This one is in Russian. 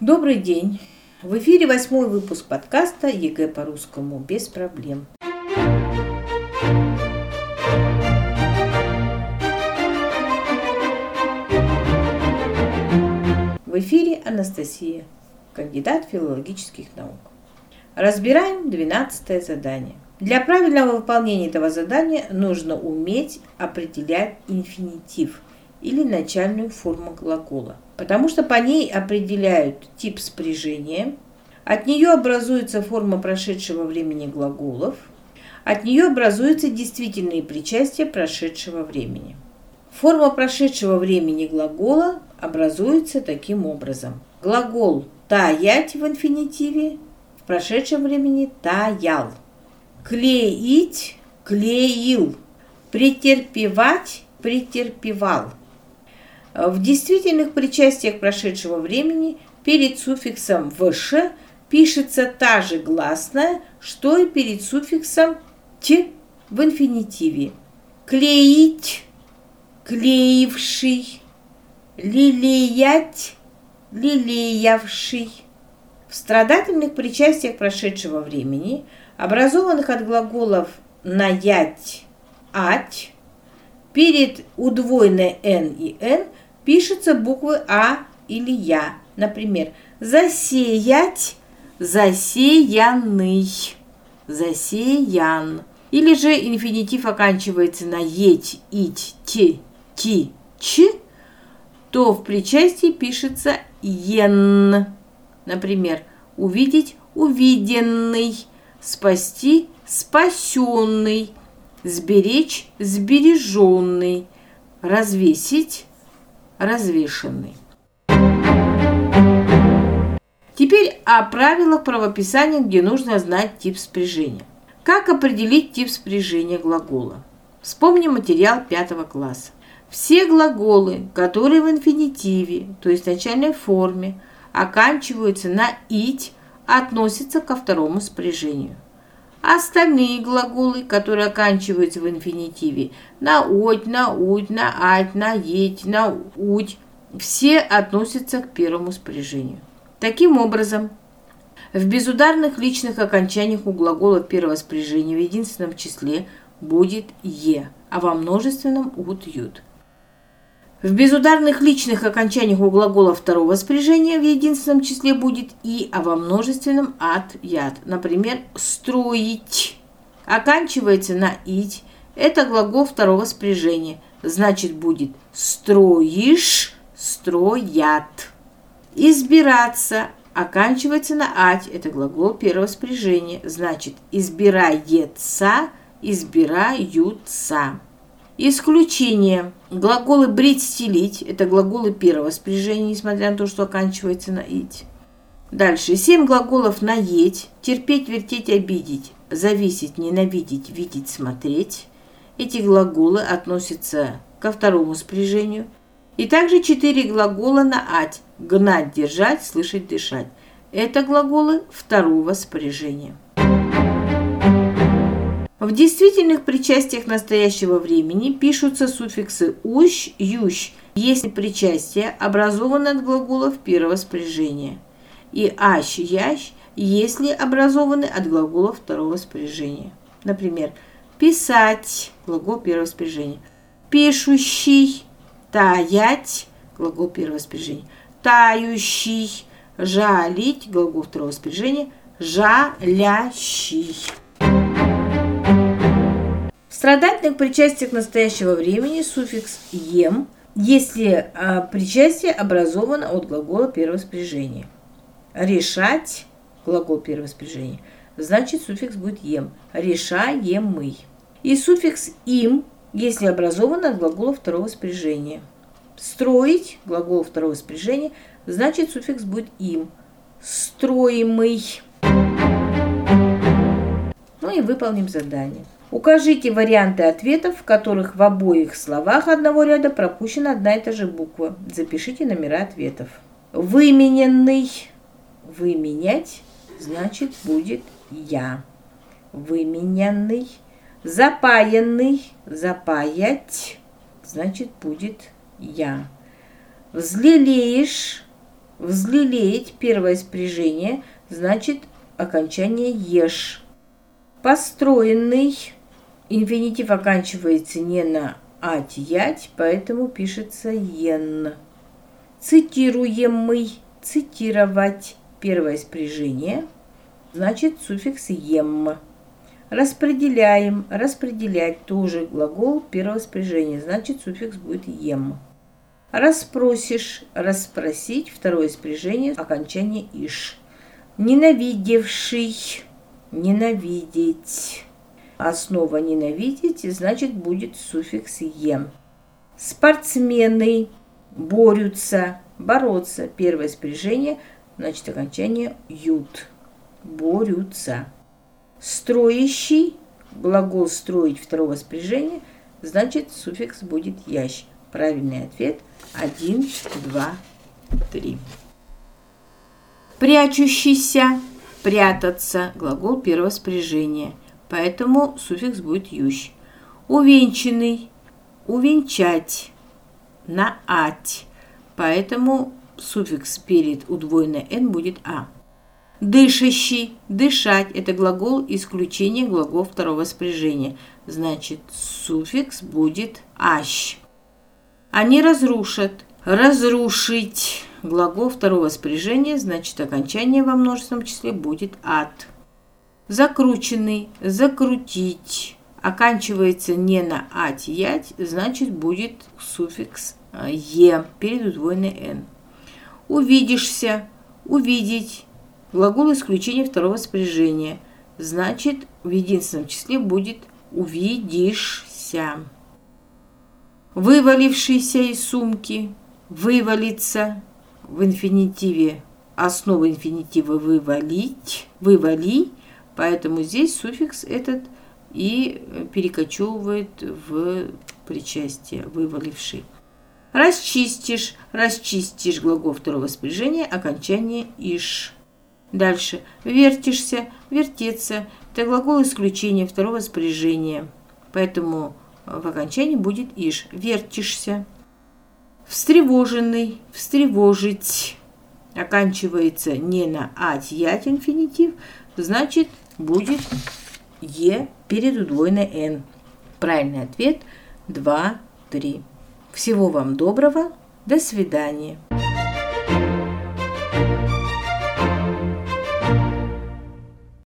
Добрый день! В эфире восьмой выпуск подкаста ЕГЭ по русскому без проблем. В эфире Анастасия, кандидат филологических наук. Разбираем 12 задание. Для правильного выполнения этого задания нужно уметь определять инфинитив или начальную форму глагола, потому что по ней определяют тип спряжения, от нее образуется форма прошедшего времени глаголов, от нее образуются действительные причастия прошедшего времени. Форма прошедшего времени глагола образуется таким образом. Глагол «таять» в инфинитиве в прошедшем времени «таял». Клеить – клеил. Претерпевать – претерпевал. В действительных причастиях прошедшего времени перед суффиксом «вш» пишется та же гласная, что и перед суффиксом «т» в инфинитиве. Клеить – клеивший, лелеять – лелеявший. В страдательных причастиях прошедшего времени, образованных от глаголов «наять», «ать», перед удвоенной «н» и «н» пишутся буквы А или Я. Например, засеять, засеянный, засеян. Или же инфинитив оканчивается на еть, ить, те, ти, ч, то в причастии пишется ен. Например, увидеть увиденный, спасти спасенный, сберечь сбереженный, развесить развешенный. Теперь о правилах правописания, где нужно знать тип спряжения. Как определить тип спряжения глагола? Вспомним материал пятого класса. Все глаголы, которые в инфинитиве, то есть начальной форме, оканчиваются на «ить», относятся ко второму спряжению. Остальные глаголы, которые оканчиваются в инфинитиве на «уть», на «уть», на «ать», на «еть», на «уть», все относятся к первому спряжению. Таким образом, в безударных личных окончаниях у глагола первого спряжения в единственном числе будет «е», а во множественном «ут», «ют». В безударных личных окончаниях у глагола второго спряжения в единственном числе будет «и», а во множественном «от», «яд». Например, «строить» оканчивается на «ить». Это глагол второго спряжения. Значит, будет «строишь», «строят». «Избираться» оканчивается на «ать». Это глагол первого спряжения. Значит, «избирается», «избираются». Исключение. Глаголы брить, стелить – это глаголы первого спряжения, несмотря на то, что оканчивается на ить. Дальше. Семь глаголов наеть, терпеть, вертеть, обидеть, зависеть, ненавидеть, видеть, смотреть. Эти глаголы относятся ко второму спряжению. И также четыре глагола на ать – гнать, держать, слышать, дышать. Это глаголы второго спряжения. В действительных причастиях настоящего времени пишутся суффиксы «ущ», «ющ», если причастие образовано от глаголов первого спряжения, и «ащ», «ящ», если образованы от глаголов второго спряжения. Например, «писать» – глагол первого спряжения, «пишущий», «таять» – глагол первого спряжения, «тающий», «жалить» – глагол второго спряжения, «жалящий» страдательных причастиях настоящего времени суффикс «ем», если а, причастие образовано от глагола первого спряжения. Решать – глагол первого спряжения, значит суффикс будет «ем». Решаемый. И суффикс «им», если образован от глагола второго спряжения. Строить – глагол второго спряжения, значит суффикс будет «им». Строимый. Ну и выполним задание. Укажите варианты ответов, в которых в обоих словах одного ряда пропущена одна и та же буква. Запишите номера ответов. Вымененный. Выменять значит будет я. Вымененный. Запаянный. Запаять значит будет я. Взлелеешь. Взлелеять первое спряжение значит окончание ешь. Построенный инфинитив оканчивается не на ать, ять, поэтому пишется ен. Цитируемый, цитировать первое спряжение значит суффикс ем. Распределяем, распределять тоже глагол первого спряжения, значит суффикс будет ем. Распросишь, расспросить, второе спряжение, окончание иш. Ненавидевший, ненавидеть. Основа ненавидеть, значит будет суффикс ем. Спортсмены борются, бороться. Первое спряжение, значит окончание ют. Борются. Строящий, глагол строить второго спряжения, значит суффикс будет ящ. Правильный ответ 1, 2, 3. Прячущийся, прятаться, глагол первого спряжения. Поэтому суффикс будет ющ. Увенчанный, увенчать, на ать. Поэтому суффикс перед удвоенной «н» будет «а». Дышащий, дышать – это глагол исключения глагол второго спряжения. Значит, суффикс будет «ащ». Они разрушат, разрушить. Глагол второго спряжения, значит, окончание во множественном числе будет «от». Закрученный, закрутить. Оканчивается не на «ать», «ять», значит, будет суффикс «е» перед удвоенной «н». Увидишься, увидеть Глагол исключения второго спряжения. Значит, в единственном числе будет увидишься. Вывалившийся из сумки, вывалиться в инфинитиве. Основа инфинитива вывалить, вывали, поэтому здесь суффикс этот и перекочевывает в причастие вываливший. Расчистишь, расчистишь глагол второго спряжения, окончание иш. Дальше. Вертишься, вертеться. Это глагол исключения второго спряжения. Поэтому в окончании будет иш. Вертишься. Встревоженный, встревожить. Оканчивается не на ать, ять инфинитив. Значит, будет е перед удвоенной н. Правильный ответ 2, 3. Всего вам доброго. До свидания.